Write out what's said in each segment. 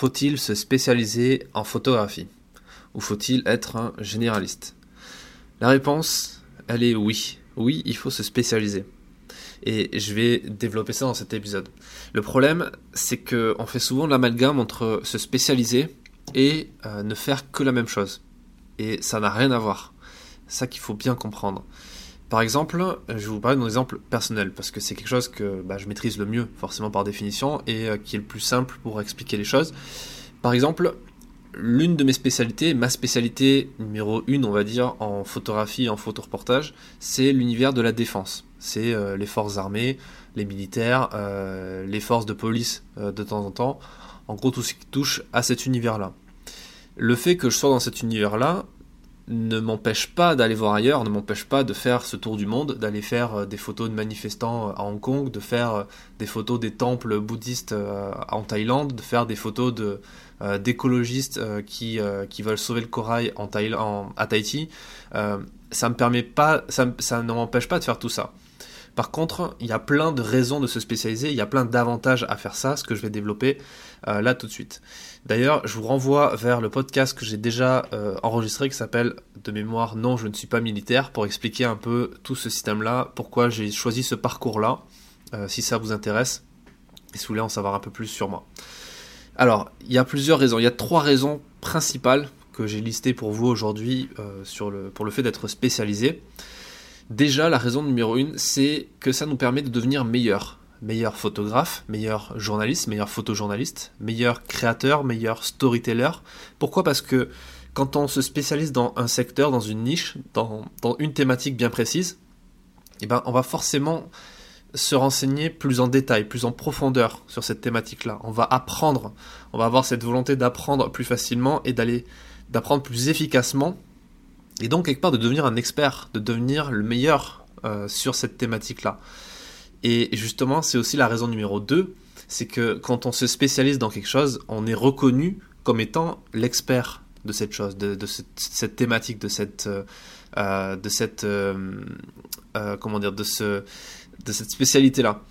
Faut-il se spécialiser en photographie Ou faut-il être un généraliste? La réponse, elle est oui. Oui, il faut se spécialiser. Et je vais développer ça dans cet épisode. Le problème, c'est qu'on fait souvent l'amalgame entre se spécialiser et euh, ne faire que la même chose. Et ça n'a rien à voir. C'est ça qu'il faut bien comprendre. Par exemple, je vais vous parler de mon exemple personnel, parce que c'est quelque chose que bah, je maîtrise le mieux, forcément par définition, et euh, qui est le plus simple pour expliquer les choses. Par exemple, l'une de mes spécialités, ma spécialité numéro une, on va dire, en photographie et en photoreportage, c'est l'univers de la défense. C'est euh, les forces armées, les militaires, euh, les forces de police de temps en temps. En gros, tout ce qui touche à cet univers-là. Le fait que je sois dans cet univers-là, ne m'empêche pas d'aller voir ailleurs, ne m'empêche pas de faire ce tour du monde, d'aller faire euh, des photos de manifestants euh, à Hong Kong, de faire euh, des photos des temples bouddhistes en Thaïlande, de faire des photos d'écologistes qui, qui veulent sauver le corail en à Tahiti. ça me permet pas, ça, ça ne m'empêche pas de faire tout ça. Par contre, il y a plein de raisons de se spécialiser, il y a plein d'avantages à faire ça, ce que je vais développer euh, là tout de suite. D'ailleurs, je vous renvoie vers le podcast que j'ai déjà euh, enregistré qui s'appelle De mémoire, non, je ne suis pas militaire, pour expliquer un peu tout ce système-là, pourquoi j'ai choisi ce parcours-là, euh, si ça vous intéresse, et si vous voulez en savoir un peu plus sur moi. Alors, il y a plusieurs raisons, il y a trois raisons principales que j'ai listées pour vous aujourd'hui pour le fait d'être spécialisé. Déjà, la raison numéro une, c'est que ça nous permet de devenir meilleurs. Meilleur photographe, meilleur journaliste, meilleur photojournaliste, meilleur créateur, meilleur storyteller. Pourquoi? Parce que quand on se spécialise dans un secteur, dans une niche, dans, une thématique bien précise, eh ben, on va forcément se renseigner plus en détail, plus en profondeur sur cette thématique-là. On va apprendre, on va avoir cette volonté d'apprendre plus facilement et d'aller d'apprendre plus efficacement et donc quelque part de devenir un expert, de devenir le meilleur euh, sur cette thématique-là. Et justement, c'est aussi la raison numéro 2, c'est que quand on se spécialise dans quelque chose, on est reconnu comme étant l'expert de cette chose, de, cette, thématique, de cette, euh, euh, de cette, comment dire, de ce, de cette spécialité-là.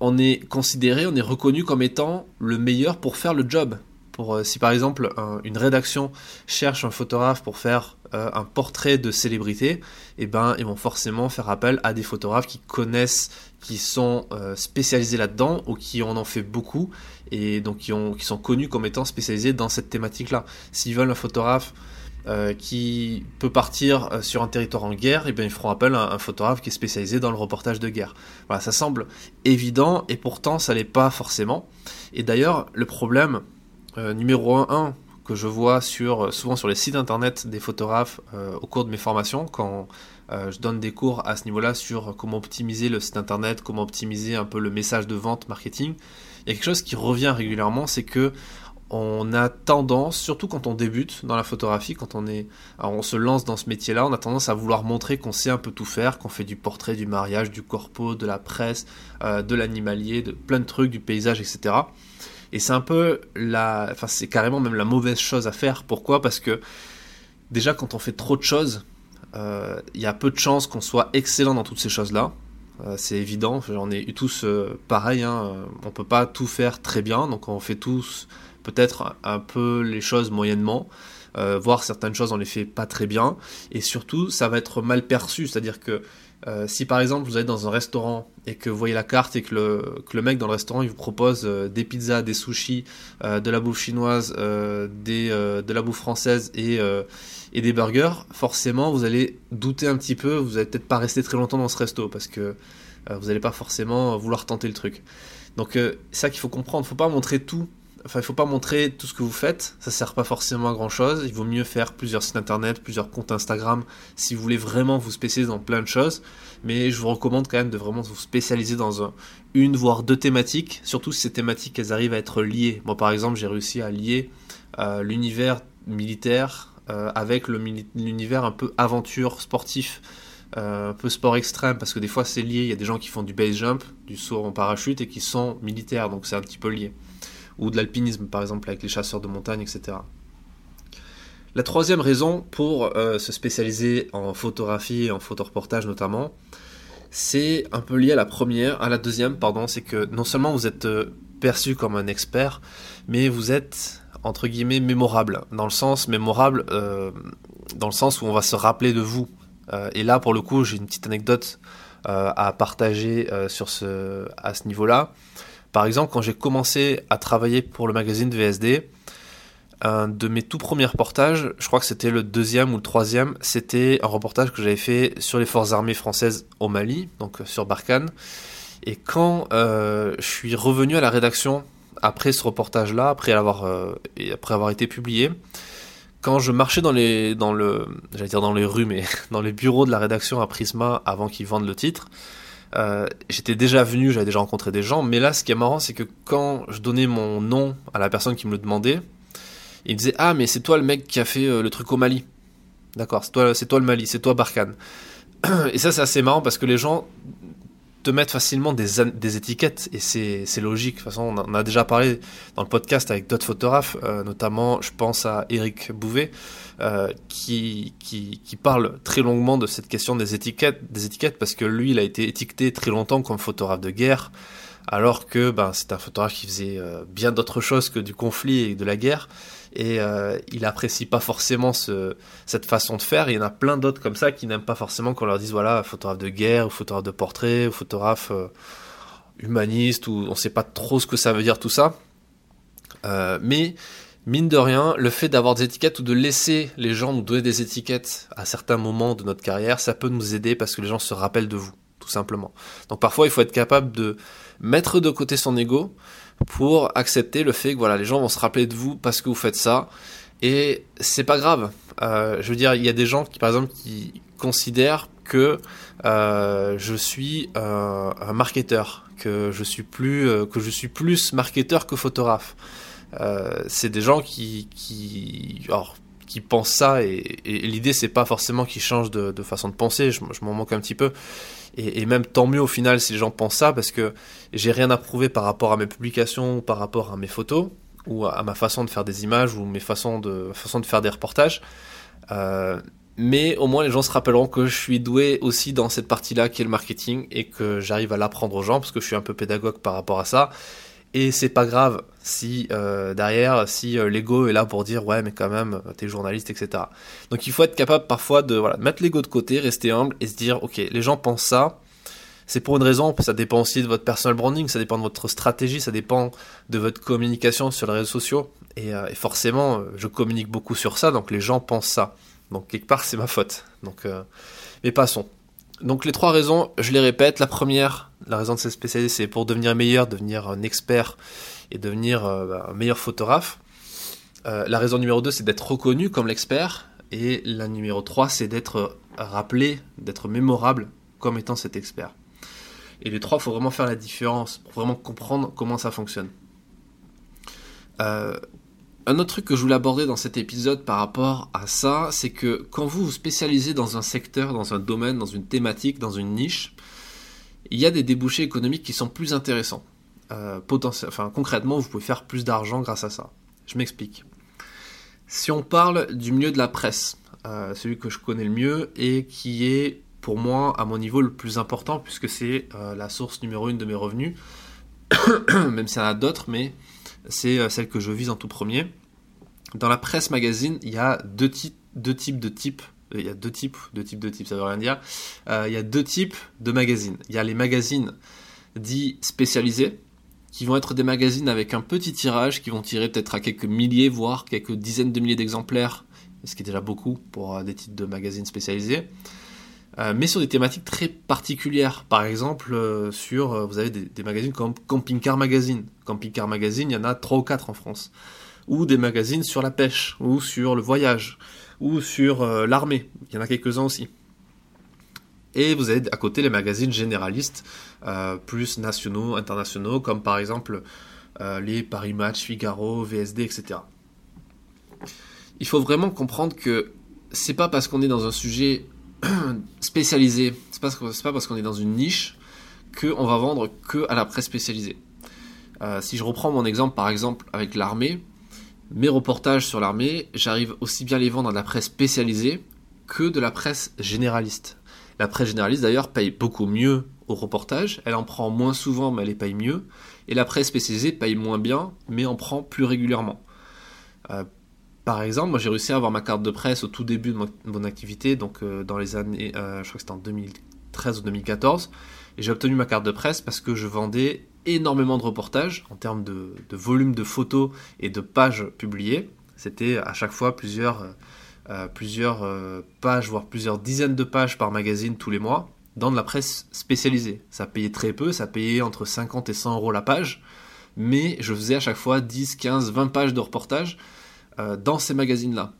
on est considéré, on est reconnu comme étant le meilleur pour faire le job. Pour, si par exemple une rédaction cherche un photographe pour faire euh, un portrait de célébrité, eh ben ils vont forcément faire appel à des photographes qui connaissent, qui sont euh, spécialisés là-dedans ou qui en ont fait beaucoup et donc qui, ont, qui sont connus comme étant spécialisés dans cette thématique-là. S'ils veulent un photographe euh, qui peut partir sur un territoire en guerre, et eh bien ils feront appel à un photographe qui est spécialisé dans le reportage de guerre. Voilà, ça semble évident et pourtant ça l'est pas forcément. Et d'ailleurs, le problème numéro 1 que je vois sur, euh, souvent sur les sites internet des photographes euh, au cours de mes formations, quand euh, je donne des cours à ce niveau-là sur comment optimiser le site internet, comment optimiser un peu le message de vente, marketing. Il y a quelque chose qui revient régulièrement, c'est que on a tendance, surtout quand on débute dans la photographie, quand on est, on se lance dans ce métier-là, on a tendance à vouloir montrer qu'on sait un peu tout faire, qu'on fait du portrait, du mariage, du corpo, de la presse, de l'animalier, de plein de trucs, du paysage, etc. Et c'est un peu la, enfin c'est carrément même la mauvaise chose à faire. Pourquoi? Parce que déjà quand on fait trop de choses, euh, il y a peu de chances qu'on soit excellent dans toutes ces choses-là. Euh, c'est évident, ai eu tous euh, pareil, hein, on peut pas tout faire très bien, donc on fait tous peut-être un peu les choses moyennement, voire certaines choses on les fait pas très bien, et surtout ça va être mal perçu, c'est-à-dire que euh, si par exemple vous allez dans un restaurant et que vous voyez la carte et que le, que le mec dans le restaurant il vous propose euh, des pizzas, des sushis, euh, de la bouffe chinoise, de la bouffe française et, et des burgers, forcément vous allez douter un petit peu, vous allez peut-être pas rester très longtemps dans ce resto parce que vous n'allez pas forcément vouloir tenter le truc. Donc ça qu'il faut comprendre, faut pas montrer tout enfin, il faut pas montrer tout ce que vous faites, ça sert pas forcément à grand chose. Il vaut mieux faire plusieurs sites internet, plusieurs comptes Instagram si vous voulez vraiment vous spécialiser dans plein de choses. Mais je vous recommande quand même de vraiment vous spécialiser dans une voire deux thématiques, surtout si ces thématiques elles arrivent à être liées. Moi par exemple, j'ai réussi à lier euh, l'univers militaire euh, avec l'univers un peu aventure sportif. Euh, un peu sport extrême parce que des fois c'est lié, il y a des gens qui font du base jump, du saut en parachute et qui sont militaires donc c'est un petit peu lié ou de l'alpinisme par exemple avec les chasseurs de montagne, etc. La troisième raison pour euh, se spécialiser en photographie et en photoreportage notamment, c'est un peu lié à la première, à la deuxième, pardon, c'est que non seulement vous êtes euh, perçu comme un expert, mais vous êtes entre guillemets mémorable, dans le sens mémorable, euh, dans le sens où on va se rappeler de vous. Et là, pour le coup, j'ai une petite anecdote à partager sur ce, à ce niveau-là. Par exemple, quand j'ai commencé à travailler pour le magazine VSD, un de mes tout premiers reportages, je crois que c'était le deuxième ou le troisième, c'était un reportage que j'avais fait sur les forces armées françaises au Mali, donc sur Barkhane. Et quand euh, je suis revenu à la rédaction après ce reportage-là, après avoir, euh, après avoir été publié, quand je marchais dans les, dans le, dire dans les rues, mais dans les bureaux de la rédaction à Prisma avant qu'ils vendent le titre, euh, j'étais déjà venu, j'avais déjà rencontré des gens, mais là, ce qui est marrant, c'est que quand je donnais mon nom à la personne qui me le demandait, il me disait Ah, mais c'est toi le mec qui a fait euh, le truc au Mali. D'accord, c'est toi, c'est toi le Mali, c'est toi Barkhane. Et ça, c'est assez marrant parce que les gens te mettent facilement des, des étiquettes et c'est logique. De toute façon, on, en a déjà parlé dans le podcast avec d'autres photographes, euh, notamment, je pense à Eric Bouvet, euh, qui, qui, qui, parle très longuement de cette question des étiquettes, des étiquettes parce que lui, il a été étiqueté très longtemps comme photographe de guerre alors que ben, c'est un photographe qui faisait euh, bien d'autres choses que du conflit et de la guerre, et euh, il apprécie pas forcément ce, cette façon de faire, il y en a plein d'autres comme ça qui n'aiment pas forcément qu'on leur dise, voilà, photographe de guerre, ou photographe de portrait, ou photographe euh, humaniste, ou on sait pas trop ce que ça veut dire tout ça, mais mine de rien, le fait d'avoir des étiquettes ou de laisser les gens nous donner des étiquettes à certains moments de notre carrière, ça peut nous aider parce que les gens se rappellent de vous, tout simplement. Donc parfois, il faut être capable de mettre de côté son ego pour accepter le fait que voilà, les gens vont se rappeler de vous parce que vous faites ça. Et c'est pas grave. Euh, je veux dire, il y a des gens qui, par exemple, qui considèrent que euh, je suis un, marketeur, que je suis plus, euh, que je suis plus marketeur que photographe. C'est des gens qui, qui, alors, qui pensent ça et, l'idée c'est pas forcément qu'ils changent de, façon de penser. Je, je m'en manque un petit peu, et, même tant mieux au final si les gens pensent ça, parce que j'ai rien à prouver par rapport à mes publications, ou par rapport à mes photos, ou à, ma façon de faire des images, ou mes façons de, façon de faire des reportages. Euh, mais au moins les gens se rappelleront que je suis doué aussi dans cette partie-là qui est le marketing et que j'arrive à l'apprendre aux gens parce que je suis un peu pédagogue par rapport à ça et c'est pas grave si euh, derrière, si euh, l'ego est là pour dire ouais mais quand même t'es journaliste etc. Donc il faut être capable parfois de mettre l'ego de côté, rester humble et se dire ok les gens pensent ça, c'est pour une raison, ça dépend aussi de votre personal branding, ça dépend de votre stratégie, ça dépend de votre communication sur les réseaux sociaux et, euh, et forcément je communique beaucoup sur ça donc les gens pensent ça. Donc quelque part c'est ma faute. Donc mais passons. Donc les trois raisons, je les répète. La première, la raison de se spécialiser, c'est pour devenir meilleur, devenir un expert et devenir euh, bah, un meilleur photographe. Euh, la raison numéro 2, c'est d'être reconnu comme l'expert. Et la numéro 3, c'est d'être rappelé, d'être mémorable comme étant cet expert. Et les trois, il faut vraiment faire la différence pour vraiment comprendre comment ça fonctionne. Euh, un autre truc que je voulais aborder dans cet épisode par rapport à ça, c'est que quand vous vous spécialisez dans un secteur, dans un domaine, dans une thématique, dans une niche, il y a des débouchés économiques qui sont plus intéressants. Euh, enfin, concrètement, vous pouvez faire plus d'argent grâce à ça. Je m'explique. Si on parle du milieu de la presse, euh, celui que je connais le mieux et qui est pour moi à mon niveau le plus important puisque c'est euh, la source numéro une de mes revenus, même s'il y en a d'autres, mais c'est euh, celle que je vise en tout premier. Dans la presse magazine, il y a deux, types, deux types de types. Euh, il y a deux types, deux types de types, ça veut rien dire. Euh, il y a deux types de magazines. Il y a les magazines dits spécialisés, qui vont être des magazines avec un petit tirage, qui vont tirer peut-être à quelques milliers, voire quelques dizaines de milliers d'exemplaires, ce qui est déjà beaucoup pour des titres de magazines spécialisés. Euh, mais sur des thématiques très particulières. Par exemple, euh, sur, euh, vous avez des, magazines comme Camping Car Magazine. Camping Car Magazine, il y en a 3 ou 4 en France. Ou des magazines sur la pêche, ou sur le voyage, ou sur l'armée. Il y en a quelques-uns aussi. Et vous avez à côté les magazines généralistes, plus nationaux, internationaux, comme par exemple les Paris Match, Figaro, VSD, etc. Il faut vraiment comprendre que c'est pas parce qu'on est dans un sujet spécialisé. C'est pas, pas parce qu'on est dans une niche qu'on va vendre que à la presse spécialisée. Euh, si je reprends mon exemple par exemple avec l'armée, mes reportages sur l'armée, j'arrive aussi bien à les vendre à la presse spécialisée que de la presse généraliste. La presse généraliste d'ailleurs paye beaucoup mieux au reportage, elle en prend moins souvent mais elle les paye mieux. Et la presse spécialisée paye moins bien, mais en prend plus régulièrement. Euh, par exemple, moi j'ai réussi à avoir ma carte de presse au tout début de mon, activité, donc euh, dans les années, je crois que c'était en 2013 ou 2014, et j'ai obtenu ma carte de presse parce que je vendais énormément de reportages en termes de, volume de photos et de pages publiées. C'était à chaque fois plusieurs, euh, plusieurs euh, pages, voire plusieurs dizaines de pages par magazine tous les mois dans de la presse spécialisée. Ça payait très peu, ça payait entre 50 et 100 euros la page, mais je faisais à chaque fois 10, 15, 20 pages de reportages euh, dans ces magazines-là.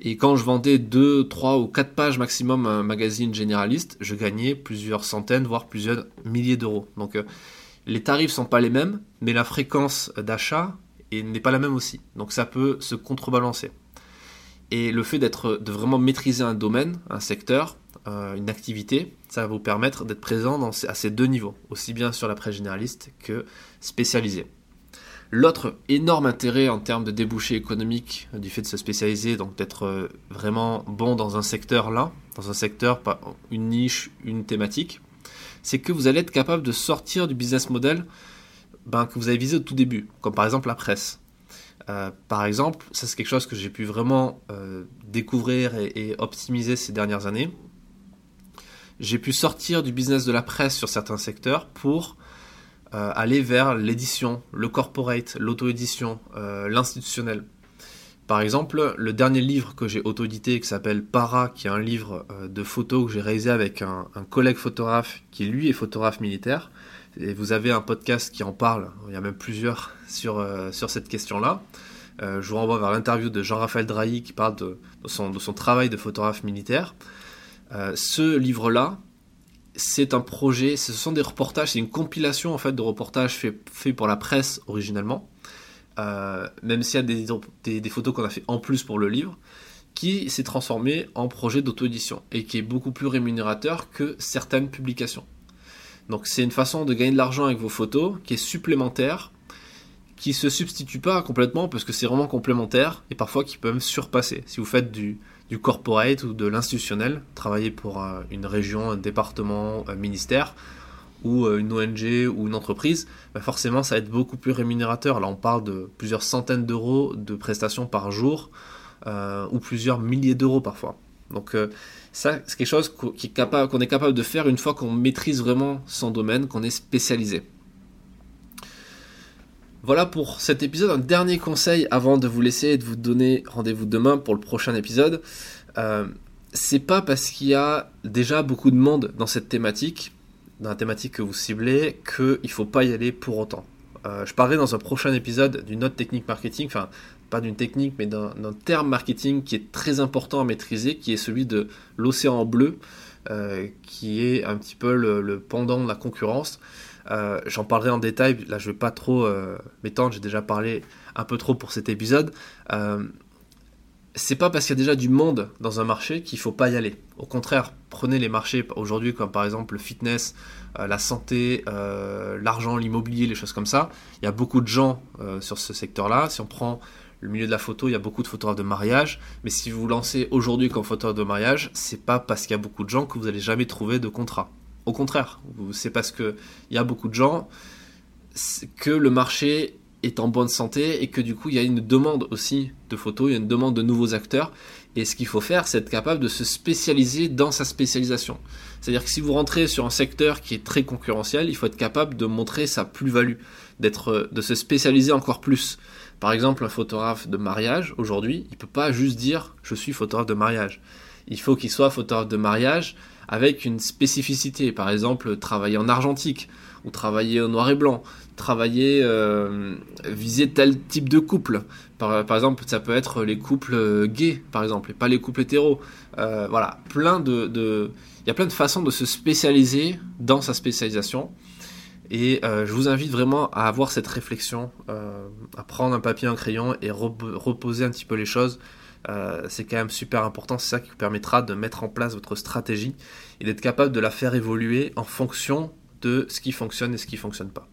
Et quand je vendais 2, 3 ou 4 pages maximum un magazine généraliste, je gagnais plusieurs centaines, voire plusieurs milliers d'euros. Donc les tarifs sont pas les mêmes, mais la fréquence d'achat n'est pas la même aussi. Donc ça peut se contrebalancer. Et le fait d'être, de vraiment maîtriser un domaine, un secteur, euh, une activité, ça va vous permettre d'être présent à ces deux niveaux, aussi bien sur la presse généraliste que spécialisée. L'autre énorme intérêt en termes de débouchés économiques du fait de se spécialiser, donc d'être euh, vraiment bon dans un secteur là, dans un secteur, une niche, une thématique, c'est que vous allez être capable de sortir du business model ben, que vous avez visé au tout début, comme par exemple la presse. Euh, par exemple, ça c'est quelque chose que j'ai pu vraiment euh, découvrir et, optimiser ces dernières années. J'ai pu sortir du business de la presse sur certains secteurs pour euh, aller vers l'édition, le corporate, l'auto-édition, l'institutionnel. Par exemple, le dernier livre que j'ai auto-édité qui s'appelle Para, qui est un livre euh, de photos que j'ai réalisé avec un, collègue photographe qui lui est photographe militaire. Et vous avez un podcast qui en parle, il y a même plusieurs sur, euh, sur cette question-là. Euh, je vous renvoie vers l'interview de Jean-Raphaël Drahi qui parle de, son, de, son, travail de photographe militaire. ce livre-là, c'est un projet, ce sont des reportages, c'est une compilation en fait de reportages faits fait pour la presse originellement. Euh, même s'il y a des, photos qu'on a fait en plus pour le livre, qui s'est transformé en projet d'auto-édition et qui est beaucoup plus rémunérateur que certaines publications. Donc c'est une façon de gagner de l'argent avec vos photos qui est supplémentaire, qui se substitue pas complètement parce que c'est vraiment complémentaire et parfois qui peut même surpasser. Si vous faites du, du corporate ou de l'institutionnel, travailler pour euh, une région, un département, un ministère, ou euh, une ONG ou une entreprise, bah, forcément ça va être beaucoup plus rémunérateur. Là on parle de plusieurs centaines d'euros de prestations par jour euh, ou plusieurs milliers d'euros parfois. Donc ça c'est quelque chose qu'on est capable de faire une fois qu'on maîtrise vraiment son domaine, qu'on est spécialisé. Voilà pour cet épisode. Un dernier conseil avant de vous laisser et de vous donner rendez-vous demain pour le prochain épisode. c'est pas parce qu'il y a déjà beaucoup de monde dans cette thématique dans la thématique que vous ciblez qu'il ne faut pas y aller pour autant. Euh, je parlerai dans un prochain épisode d'une autre technique marketing, enfin pas d'une technique mais d'un terme marketing qui est très important à maîtriser, qui est celui de l'océan bleu, euh, qui est un petit peu le, pendant de la concurrence. Euh, j'en parlerai en détail, là je ne vais pas trop m'étendre, j'ai déjà parlé un peu trop pour cet épisode c'est pas parce qu'il y a déjà du monde dans un marché qu'il faut pas y aller. Au contraire, prenez les marchés aujourd'hui comme par exemple le fitness, euh, la santé, euh, l'argent, l'immobilier, les choses comme ça. Il y a beaucoup de gens euh, sur ce secteur-là. Si on prend le milieu de la photo, il y a beaucoup de photographes de mariage. Mais si vous vous lancez aujourd'hui comme photographe de mariage, c'est pas parce qu'il y a beaucoup de gens que vous allez jamais trouver de contrat. Au contraire, c'est parce qu'il y a beaucoup de gens que le marché est en bonne santé et que du coup il y a une demande aussi de photos, il y a une demande de nouveaux acteurs. Et ce qu'il faut faire, c'est être capable de se spécialiser dans sa spécialisation. C'est-à-dire que si vous rentrez sur un secteur qui est très concurrentiel, il faut être capable de montrer sa plus-value, d'être, de se spécialiser encore plus. Par exemple, un photographe de mariage, aujourd'hui, il peut pas juste dire je suis photographe de mariage. Il faut qu'il soit photographe de mariage avec une spécificité. Par exemple, travailler en argentique ou travailler au noir et blanc, travailler, euh, viser tel type de couple. Par, exemple, ça peut être les couples gays, par exemple, et pas les couples hétéros. Euh, voilà, plein de, il y a plein de façons de se spécialiser dans sa spécialisation. Et euh, je vous invite vraiment à avoir cette réflexion, à prendre un papier, un crayon et reposer un petit peu les choses. C'est quand même super important, c'est ça qui vous permettra de mettre en place votre stratégie et d'être capable de la faire évoluer en fonction de ce qui fonctionne et ce qui ne fonctionne pas.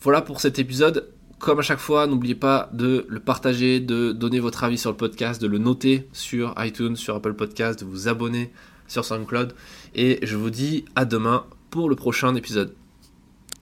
Voilà pour cet épisode. Comme à chaque fois, n'oubliez pas de le partager, de donner votre avis sur le podcast, de le noter sur iTunes, sur Apple Podcast, de vous abonner sur SoundCloud. Et je vous dis à demain pour le prochain épisode.